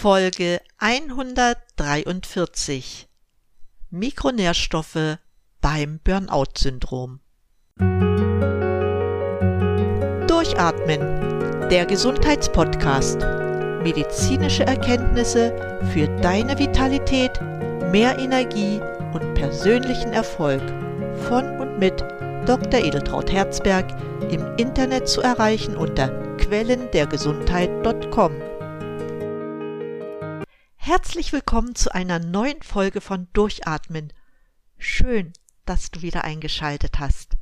Folge 143 Mikronährstoffe beim Burnout-Syndrom. Durchatmen, der Gesundheitspodcast. Medizinische Erkenntnisse für deine Vitalität, mehr Energie und persönlichen Erfolg von und mit Dr. Edeltraut Herzberg im Internet zu erreichen unter quellendergesundheit.com. Herzlich willkommen zu einer neuen Folge von Durchatmen. Schön, dass du wieder eingeschaltet hast.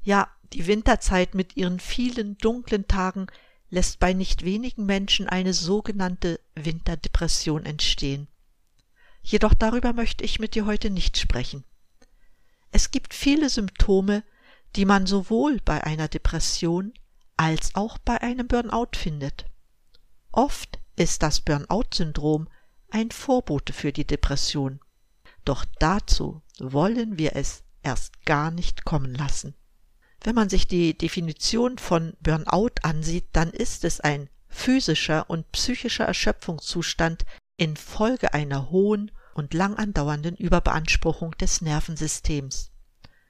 Ja, die Winterzeit mit ihren vielen dunklen Tagen lässt bei nicht wenigen Menschen eine sogenannte Winterdepression entstehen. Jedoch darüber möchte ich mit dir heute nicht sprechen. Es gibt viele Symptome, die man sowohl bei einer Depression als auch bei einem Burnout findet. Oft ist das Burnout-Syndrom ein Vorbote für die Depression. Doch dazu wollen wir es erst gar nicht kommen lassen. Wenn man sich die Definition von Burnout ansieht, dann ist es ein physischer und psychischer Erschöpfungszustand infolge einer hohen und lang andauernden Überbeanspruchung des Nervensystems.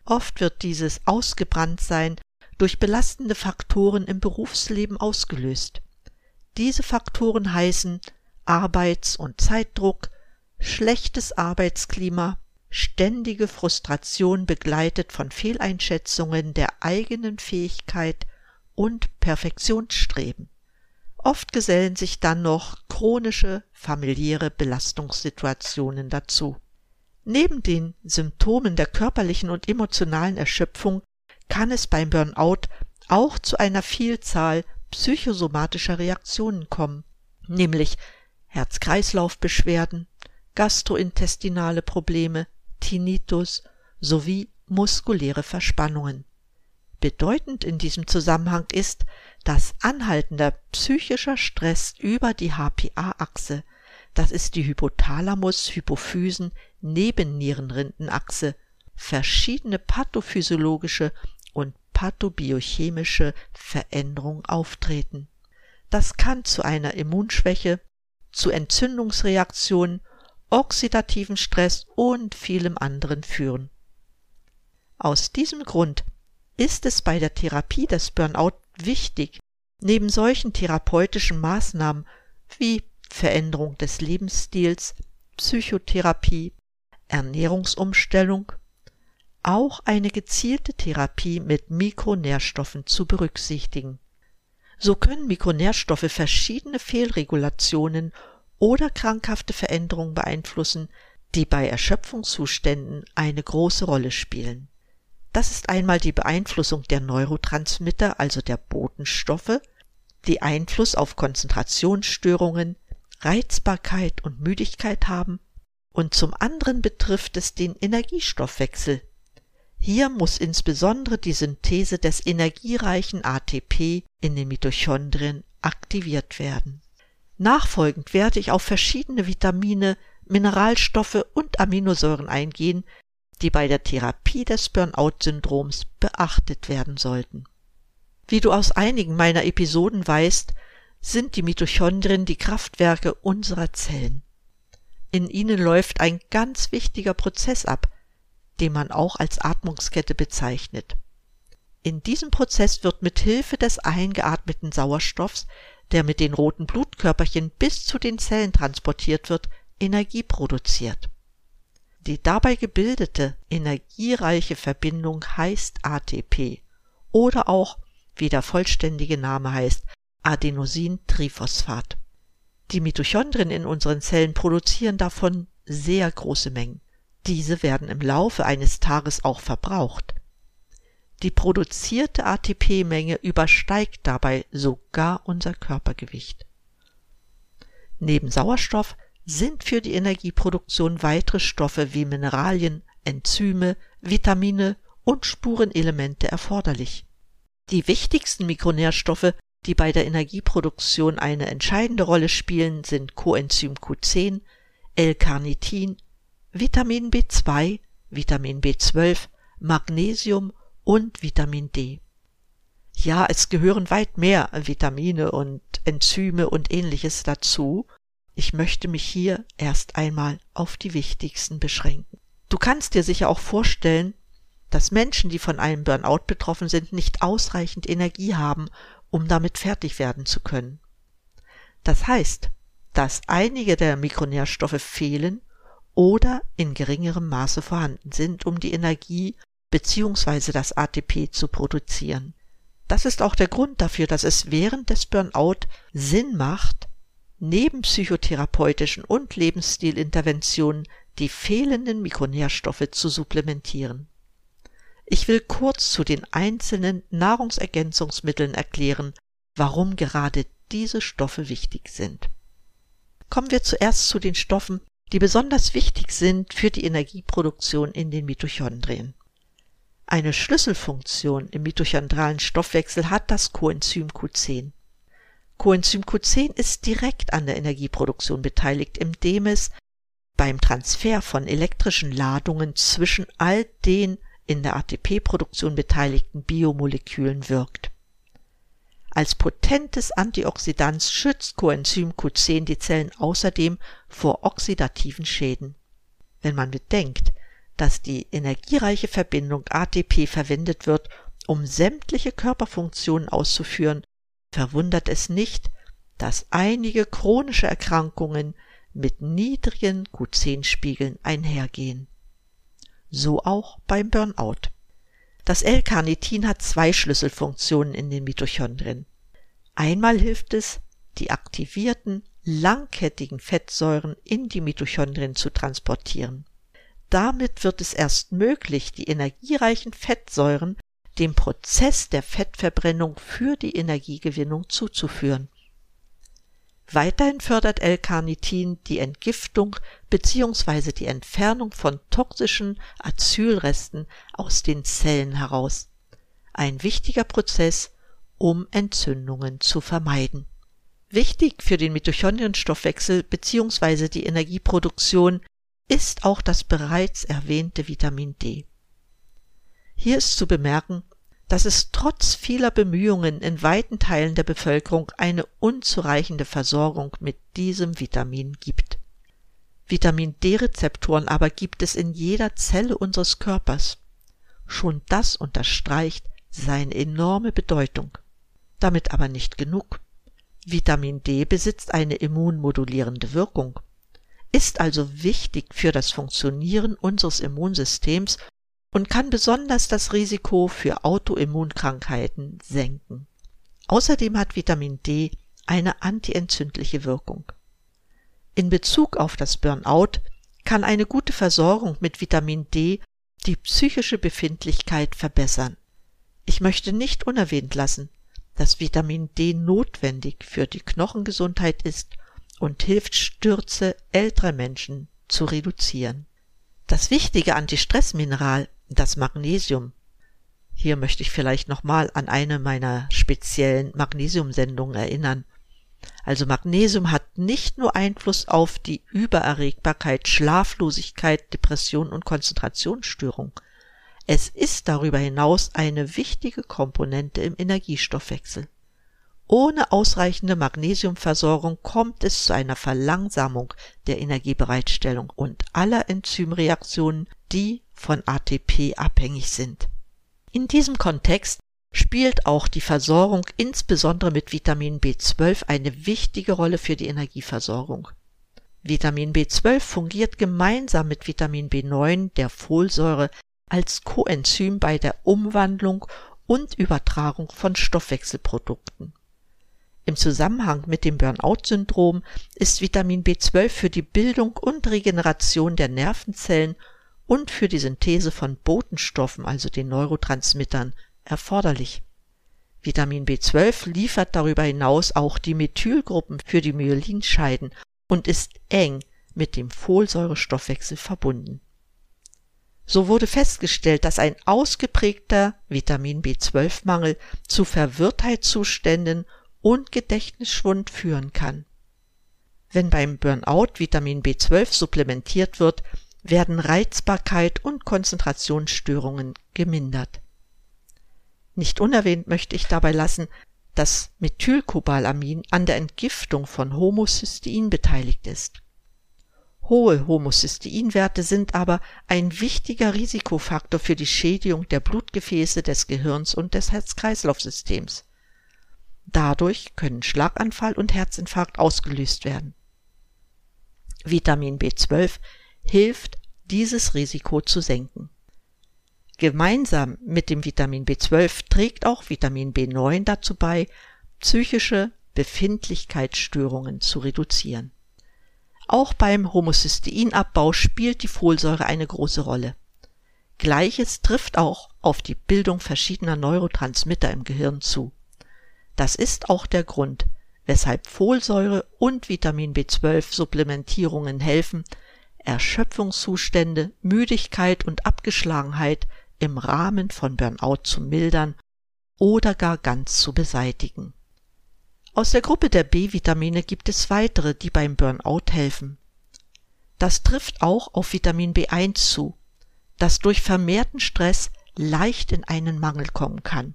Oft wird dieses Ausgebranntsein durch belastende Faktoren im Berufsleben ausgelöst. Diese Faktoren heißen Arbeits- und Zeitdruck, schlechtes Arbeitsklima, ständige Frustration begleitet von Fehleinschätzungen der eigenen Fähigkeit und Perfektionsstreben. Oft gesellen sich dann noch chronische familiäre Belastungssituationen dazu. Neben den Symptomen der körperlichen und emotionalen Erschöpfung kann es beim Burnout auch zu einer Vielzahl psychosomatischer Reaktionen kommen, nämlich Herz-Kreislauf-Beschwerden, gastrointestinale Probleme, Tinnitus sowie muskuläre Verspannungen. Bedeutend in diesem Zusammenhang ist, dass anhaltender psychischer Stress über die HPA-Achse, das ist die Hypothalamus-Hypophysen-Nebennierenrindenachse, verschiedene pathophysiologische und pathobiochemische Veränderungen auftreten. Das kann zu einer Immunschwäche, zu Entzündungsreaktionen, oxidativen Stress und vielem anderen führen. Aus diesem Grund ist es bei der Therapie des Burnout wichtig, neben solchen therapeutischen Maßnahmen wie Veränderung des Lebensstils, Psychotherapie, Ernährungsumstellung, auch eine gezielte Therapie mit Mikronährstoffen zu berücksichtigen. So können Mikronährstoffe verschiedene Fehlregulationen oder krankhafte Veränderungen beeinflussen, die bei Erschöpfungszuständen eine große Rolle spielen. Das ist einmal die Beeinflussung der Neurotransmitter, also der Botenstoffe, die Einfluss auf Konzentrationsstörungen, Reizbarkeit und Müdigkeit haben, und zum anderen betrifft es den Energiestoffwechsel, hier muss insbesondere die Synthese des energiereichen ATP in den Mitochondrien aktiviert werden. Nachfolgend werde ich auf verschiedene Vitamine, Mineralstoffe und Aminosäuren eingehen, die bei der Therapie des Burnout-Syndroms beachtet werden sollten. Wie du aus einigen meiner Episoden weißt, sind die Mitochondrien die Kraftwerke unserer Zellen. In ihnen läuft ein ganz wichtiger Prozess ab, den man auch als Atmungskette bezeichnet. In diesem Prozess wird mit Hilfe des eingeatmeten Sauerstoffs, der mit den roten Blutkörperchen bis zu den Zellen transportiert wird, Energie produziert. Die dabei gebildete energiereiche Verbindung heißt ATP oder auch, wie der vollständige Name heißt, Adenosintriphosphat. Die Mitochondrien in unseren Zellen produzieren davon sehr große Mengen. Diese werden im Laufe eines Tages auch verbraucht. Die produzierte ATP-Menge übersteigt dabei sogar unser Körpergewicht. Neben Sauerstoff sind für die Energieproduktion weitere Stoffe wie Mineralien, Enzyme, Vitamine und Spurenelemente erforderlich. Die wichtigsten Mikronährstoffe, die bei der Energieproduktion eine entscheidende Rolle spielen, sind Coenzym Q10, L-Carnitin, Vitamin B2, Vitamin B12, Magnesium und Vitamin D. Ja, es gehören weit mehr Vitamine und Enzyme und ähnliches dazu. Ich möchte mich hier erst einmal auf die wichtigsten beschränken. Du kannst dir sicher auch vorstellen, dass Menschen, die von einem Burnout betroffen sind, nicht ausreichend Energie haben, um damit fertig werden zu können. Das heißt, dass einige der Mikronährstoffe fehlen oder in geringerem Maße vorhanden sind, um die Energie bzw. das ATP zu produzieren. Das ist auch der Grund dafür, dass es während des Burnout Sinn macht, neben psychotherapeutischen und Lebensstilinterventionen die fehlenden Mikronährstoffe zu supplementieren. Ich will kurz zu den einzelnen Nahrungsergänzungsmitteln erklären, warum gerade diese Stoffe wichtig sind. Kommen wir zuerst zu den Stoffen, die besonders wichtig sind für die Energieproduktion in den Mitochondrien. Eine Schlüsselfunktion im mitochondralen Stoffwechsel hat das Coenzym Q10. Coenzym Q10 ist direkt an der Energieproduktion beteiligt, indem es beim Transfer von elektrischen Ladungen zwischen all den in der ATP-Produktion beteiligten Biomolekülen wirkt. Als potentes Antioxidant schützt Coenzym Q10 die Zellen außerdem vor oxidativen Schäden. Wenn man bedenkt, dass die energiereiche Verbindung ATP verwendet wird, um sämtliche Körperfunktionen auszuführen, verwundert es nicht, dass einige chronische Erkrankungen mit niedrigen Q10-Spiegeln einhergehen. So auch beim Burnout. Das L-Carnitin hat zwei Schlüsselfunktionen in den Mitochondrien. Einmal hilft es, die aktivierten, langkettigen Fettsäuren in die Mitochondrien zu transportieren. Damit wird es erst möglich, die energiereichen Fettsäuren dem Prozess der Fettverbrennung für die Energiegewinnung zuzuführen. Weiterhin fördert L-Carnitin die Entgiftung bzw. die Entfernung von toxischen Acylresten aus den Zellen heraus. Ein wichtiger Prozess, um Entzündungen zu vermeiden. Wichtig für den Mitochondrienstoffwechsel bzw. die Energieproduktion ist auch das bereits erwähnte Vitamin D. Hier ist zu bemerken, dass es trotz vieler Bemühungen in weiten Teilen der Bevölkerung eine unzureichende Versorgung mit diesem Vitamin gibt. Vitamin D-Rezeptoren aber gibt es in jeder Zelle unseres Körpers. Schon das unterstreicht seine enorme Bedeutung. Damit aber nicht genug. Vitamin D besitzt eine immunmodulierende Wirkung, ist also wichtig für das Funktionieren unseres Immunsystems und kann besonders das Risiko für Autoimmunkrankheiten senken. Außerdem hat Vitamin D eine antientzündliche Wirkung. In Bezug auf das Burnout kann eine gute Versorgung mit Vitamin D die psychische Befindlichkeit verbessern. Ich möchte nicht unerwähnt lassen, dass Vitamin D notwendig für die Knochengesundheit ist und hilft Stürze älterer Menschen zu reduzieren. Das wichtige Antistressmineral das Magnesium. Hier möchte ich vielleicht nochmal an eine meiner speziellen Magnesiumsendungen erinnern. Also Magnesium hat nicht nur Einfluss auf die Übererregbarkeit, Schlaflosigkeit, Depression und Konzentrationsstörung. Es ist darüber hinaus eine wichtige Komponente im Energiestoffwechsel. Ohne ausreichende Magnesiumversorgung kommt es zu einer Verlangsamung der Energiebereitstellung und aller Enzymreaktionen, die von ATP abhängig sind. In diesem Kontext spielt auch die Versorgung insbesondere mit Vitamin B12 eine wichtige Rolle für die Energieversorgung. Vitamin B12 fungiert gemeinsam mit Vitamin B9, der Folsäure, als Coenzym bei der Umwandlung und Übertragung von Stoffwechselprodukten. Im Zusammenhang mit dem Burnout-Syndrom ist Vitamin B12 für die Bildung und Regeneration der Nervenzellen und für die Synthese von Botenstoffen, also den Neurotransmittern, erforderlich. Vitamin B12 liefert darüber hinaus auch die Methylgruppen für die Myelinscheiden und ist eng mit dem Folsäurestoffwechsel verbunden. So wurde festgestellt, dass ein ausgeprägter Vitamin B12-Mangel zu Verwirrtheitszuständen und Gedächtnisschwund führen kann. Wenn beim Burnout Vitamin B12 supplementiert wird, werden Reizbarkeit und Konzentrationsstörungen gemindert. Nicht unerwähnt möchte ich dabei lassen, dass Methylcobalamin an der Entgiftung von Homocystein beteiligt ist. Hohe Homocysteinwerte sind aber ein wichtiger Risikofaktor für die Schädigung der Blutgefäße des Gehirns und des Herz-Kreislauf-Systems. Dadurch können Schlaganfall und Herzinfarkt ausgelöst werden. Vitamin B12 hilft, dieses Risiko zu senken. Gemeinsam mit dem Vitamin B12 trägt auch Vitamin B9 dazu bei, psychische Befindlichkeitsstörungen zu reduzieren. Auch beim Homocysteinabbau spielt die Folsäure eine große Rolle. Gleiches trifft auch auf die Bildung verschiedener Neurotransmitter im Gehirn zu. Das ist auch der Grund, weshalb Folsäure und Vitamin B12 Supplementierungen helfen, Erschöpfungszustände, Müdigkeit und Abgeschlagenheit im Rahmen von Burnout zu mildern oder gar ganz zu beseitigen. Aus der Gruppe der B-Vitamine gibt es weitere, die beim Burnout helfen. Das trifft auch auf Vitamin B1 zu, das durch vermehrten Stress leicht in einen Mangel kommen kann.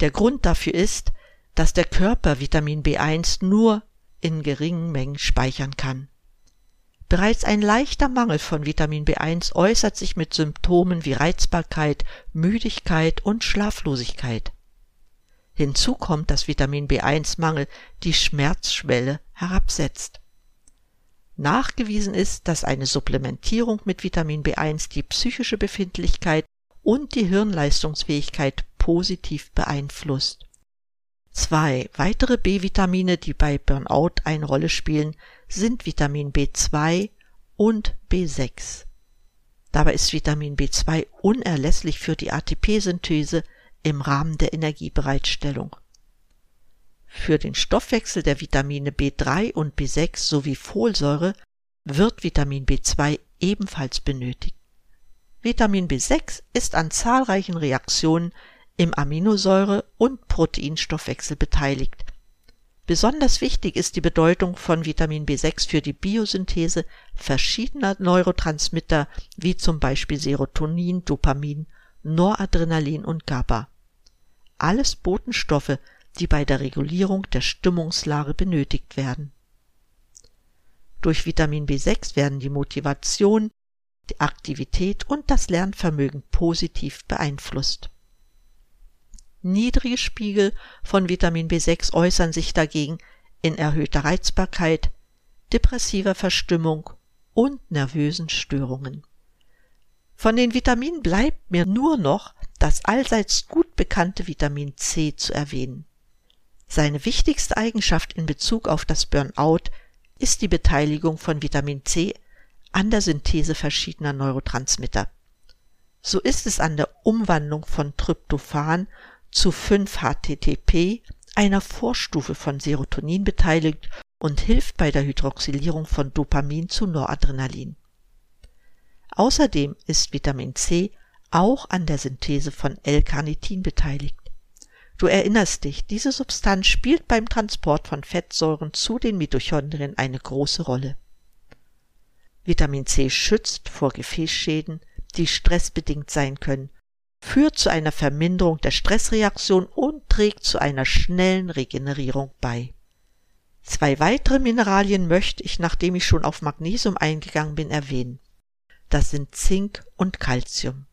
Der Grund dafür ist, dass der Körper Vitamin B1 nur in geringen Mengen speichern kann. Bereits ein leichter Mangel von Vitamin B1 äußert sich mit Symptomen wie Reizbarkeit, Müdigkeit und Schlaflosigkeit. Hinzu kommt, dass Vitamin B1-Mangel die Schmerzschwelle herabsetzt. Nachgewiesen ist, dass eine Supplementierung mit Vitamin B1 die psychische Befindlichkeit und die Hirnleistungsfähigkeit positiv beeinflusst. Zwei weitere B-Vitamine, die bei Burnout eine Rolle spielen, sind Vitamin B2 und B6. Dabei ist Vitamin B2 unerlässlich für die ATP-Synthese im Rahmen der Energiebereitstellung. Für den Stoffwechsel der Vitamine B3 und B6 sowie Folsäure wird Vitamin B2 ebenfalls benötigt. Vitamin B6 ist an zahlreichen Reaktionen im Aminosäure- und Proteinstoffwechsel beteiligt. Besonders wichtig ist die Bedeutung von Vitamin B6 für die Biosynthese verschiedener Neurotransmitter wie zum Beispiel Serotonin, Dopamin, Noradrenalin und GABA alles Botenstoffe, die bei der Regulierung der Stimmungslage benötigt werden. Durch Vitamin B6 werden die Motivation, die Aktivität und das Lernvermögen positiv beeinflusst. Niedrige Spiegel von Vitamin B6 äußern sich dagegen in erhöhter Reizbarkeit, depressiver Verstimmung und nervösen Störungen. Von den Vitaminen bleibt mir nur noch das allseits gut bekannte Vitamin C zu erwähnen. Seine wichtigste Eigenschaft in Bezug auf das Burnout ist die Beteiligung von Vitamin C an der Synthese verschiedener Neurotransmitter. So ist es an der Umwandlung von Tryptophan zu 5-HTTP, einer Vorstufe von Serotonin beteiligt und hilft bei der Hydroxylierung von Dopamin zu Noradrenalin. Außerdem ist Vitamin C auch an der Synthese von L-Carnitin beteiligt. Du erinnerst dich, diese Substanz spielt beim Transport von Fettsäuren zu den Mitochondrien eine große Rolle. Vitamin C schützt vor Gefäßschäden, die stressbedingt sein können, führt zu einer Verminderung der Stressreaktion und trägt zu einer schnellen Regenerierung bei. Zwei weitere Mineralien möchte ich, nachdem ich schon auf Magnesium eingegangen bin, erwähnen. Das sind Zink und Calcium.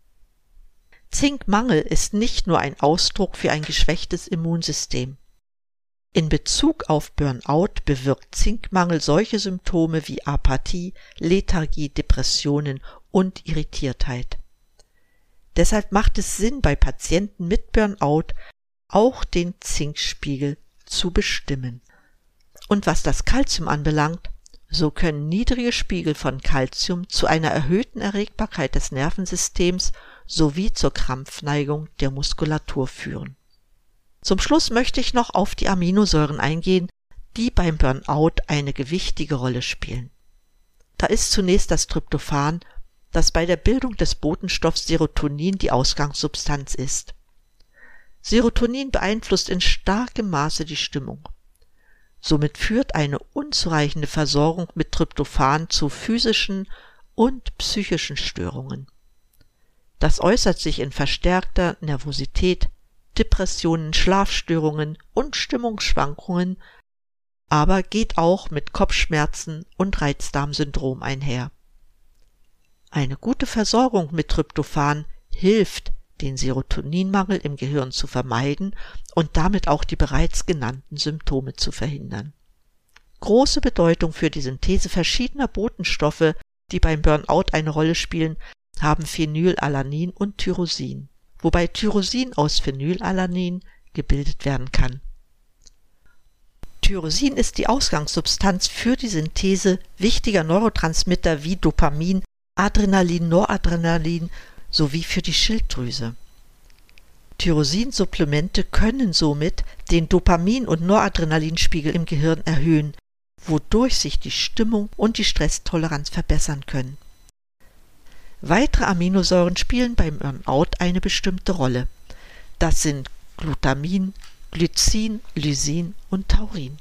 Zinkmangel ist nicht nur ein Ausdruck für ein geschwächtes Immunsystem. In Bezug auf Burnout bewirkt Zinkmangel solche Symptome wie Apathie, Lethargie, Depressionen und Irritiertheit. Deshalb macht es Sinn, bei Patienten mit Burnout auch den Zinkspiegel zu bestimmen. Und was das Kalzium anbelangt, so können niedrige Spiegel von Calcium zu einer erhöhten Erregbarkeit des Nervensystems sowie zur Krampfneigung der Muskulatur führen. Zum Schluss möchte ich noch auf die Aminosäuren eingehen, die beim Burnout eine gewichtige Rolle spielen. Da ist zunächst das Tryptophan, das bei der Bildung des Botenstoffs Serotonin die Ausgangssubstanz ist. Serotonin beeinflusst in starkem Maße die Stimmung. Somit führt eine unzureichende Versorgung mit Tryptophan zu physischen und psychischen Störungen. Das äußert sich in verstärkter Nervosität, Depressionen, Schlafstörungen und Stimmungsschwankungen, aber geht auch mit Kopfschmerzen und Reizdarmsyndrom einher. Eine gute Versorgung mit Tryptophan hilft, den Serotoninmangel im Gehirn zu vermeiden und damit auch die bereits genannten Symptome zu verhindern. Große Bedeutung für die Synthese verschiedener Botenstoffe, die beim Burnout eine Rolle spielen, haben Phenylalanin und Tyrosin, wobei Tyrosin aus Phenylalanin gebildet werden kann. Tyrosin ist die Ausgangssubstanz für die Synthese wichtiger Neurotransmitter wie Dopamin, Adrenalin, Noradrenalin sowie für die Schilddrüse. Tyrosinsupplemente können somit den Dopamin- und Noradrenalinspiegel im Gehirn erhöhen, wodurch sich die Stimmung und die Stresstoleranz verbessern können. Weitere Aminosäuren spielen beim Burnout eine bestimmte Rolle. Das sind Glutamin, Glycin, Lysin und Taurin.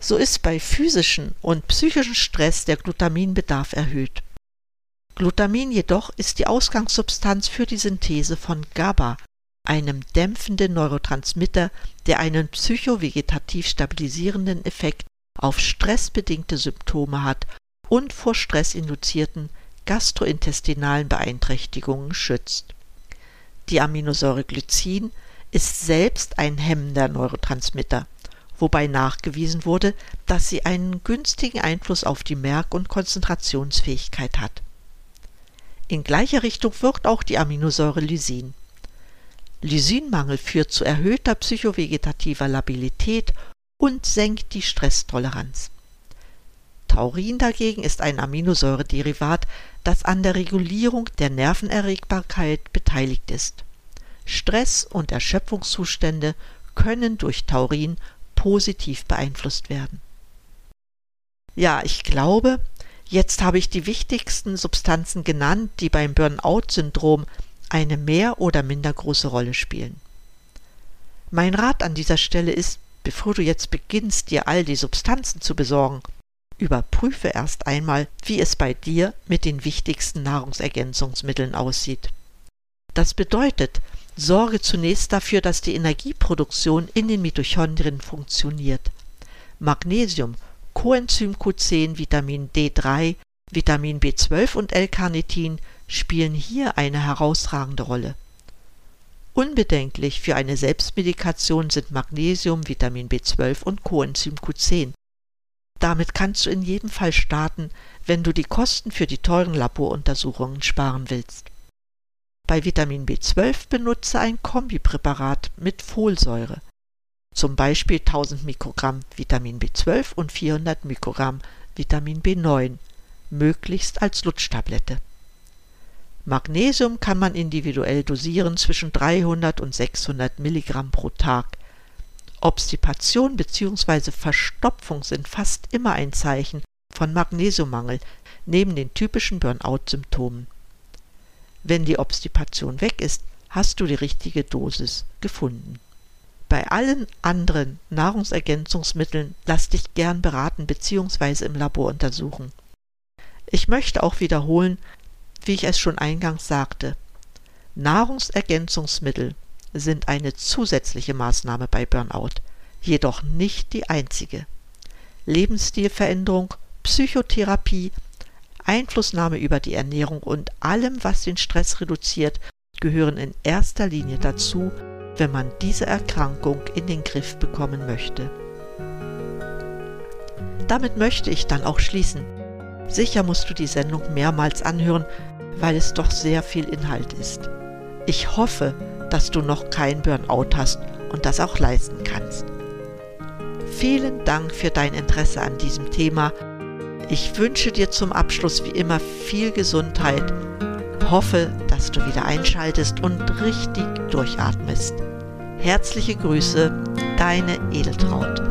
So ist bei physischen und psychischen Stress der Glutaminbedarf erhöht. Glutamin jedoch ist die Ausgangssubstanz für die Synthese von GABA, einem dämpfenden Neurotransmitter, der einen psychovegetativ stabilisierenden Effekt auf stressbedingte Symptome hat und vor stressinduzierten gastrointestinalen Beeinträchtigungen schützt. Die Aminosäure Glycin ist selbst ein hemmender Neurotransmitter, wobei nachgewiesen wurde, dass sie einen günstigen Einfluss auf die Merk- und Konzentrationsfähigkeit hat. In gleicher Richtung wirkt auch die Aminosäure Lysin. Lysinmangel führt zu erhöhter psychovegetativer Labilität und senkt die Stresstoleranz. Taurin dagegen ist ein Aminosäurederivat, das an der Regulierung der Nervenerregbarkeit beteiligt ist. Stress und Erschöpfungszustände können durch Taurin positiv beeinflusst werden. Ja, ich glaube, Jetzt habe ich die wichtigsten Substanzen genannt, die beim Burnout-Syndrom eine mehr oder minder große Rolle spielen. Mein Rat an dieser Stelle ist, bevor du jetzt beginnst, dir all die Substanzen zu besorgen, überprüfe erst einmal, wie es bei dir mit den wichtigsten Nahrungsergänzungsmitteln aussieht. Das bedeutet, sorge zunächst dafür, dass die Energieproduktion in den Mitochondrien funktioniert. Magnesium Coenzym Q10, Vitamin D3, Vitamin B12 und L-Carnitin spielen hier eine herausragende Rolle. Unbedenklich für eine Selbstmedikation sind Magnesium, Vitamin B12 und Coenzym Q10. Damit kannst du in jedem Fall starten, wenn du die Kosten für die teuren Laboruntersuchungen sparen willst. Bei Vitamin B12 benutze ein Kombipräparat mit Folsäure zum Beispiel 1000 Mikrogramm Vitamin B12 und 400 Mikrogramm Vitamin B9, möglichst als Lutschtablette. Magnesium kann man individuell dosieren zwischen 300 und 600 Milligramm pro Tag. Obstipation bzw. Verstopfung sind fast immer ein Zeichen von Magnesiummangel neben den typischen Burnout-Symptomen. Wenn die Obstipation weg ist, hast du die richtige Dosis gefunden. Bei allen anderen Nahrungsergänzungsmitteln lass dich gern beraten bzw. im Labor untersuchen. Ich möchte auch wiederholen, wie ich es schon eingangs sagte. Nahrungsergänzungsmittel sind eine zusätzliche Maßnahme bei Burnout, jedoch nicht die einzige. Lebensstilveränderung, Psychotherapie, Einflussnahme über die Ernährung und allem, was den Stress reduziert, gehören in erster Linie dazu, wenn man diese Erkrankung in den Griff bekommen möchte. Damit möchte ich dann auch schließen. Sicher musst du die Sendung mehrmals anhören, weil es doch sehr viel Inhalt ist. Ich hoffe, dass du noch kein Burnout hast und das auch leisten kannst. Vielen Dank für dein Interesse an diesem Thema. Ich wünsche dir zum Abschluss wie immer viel Gesundheit. Hoffe, dass du wieder einschaltest und richtig durchatmest. Herzliche Grüße, deine Edeltraut.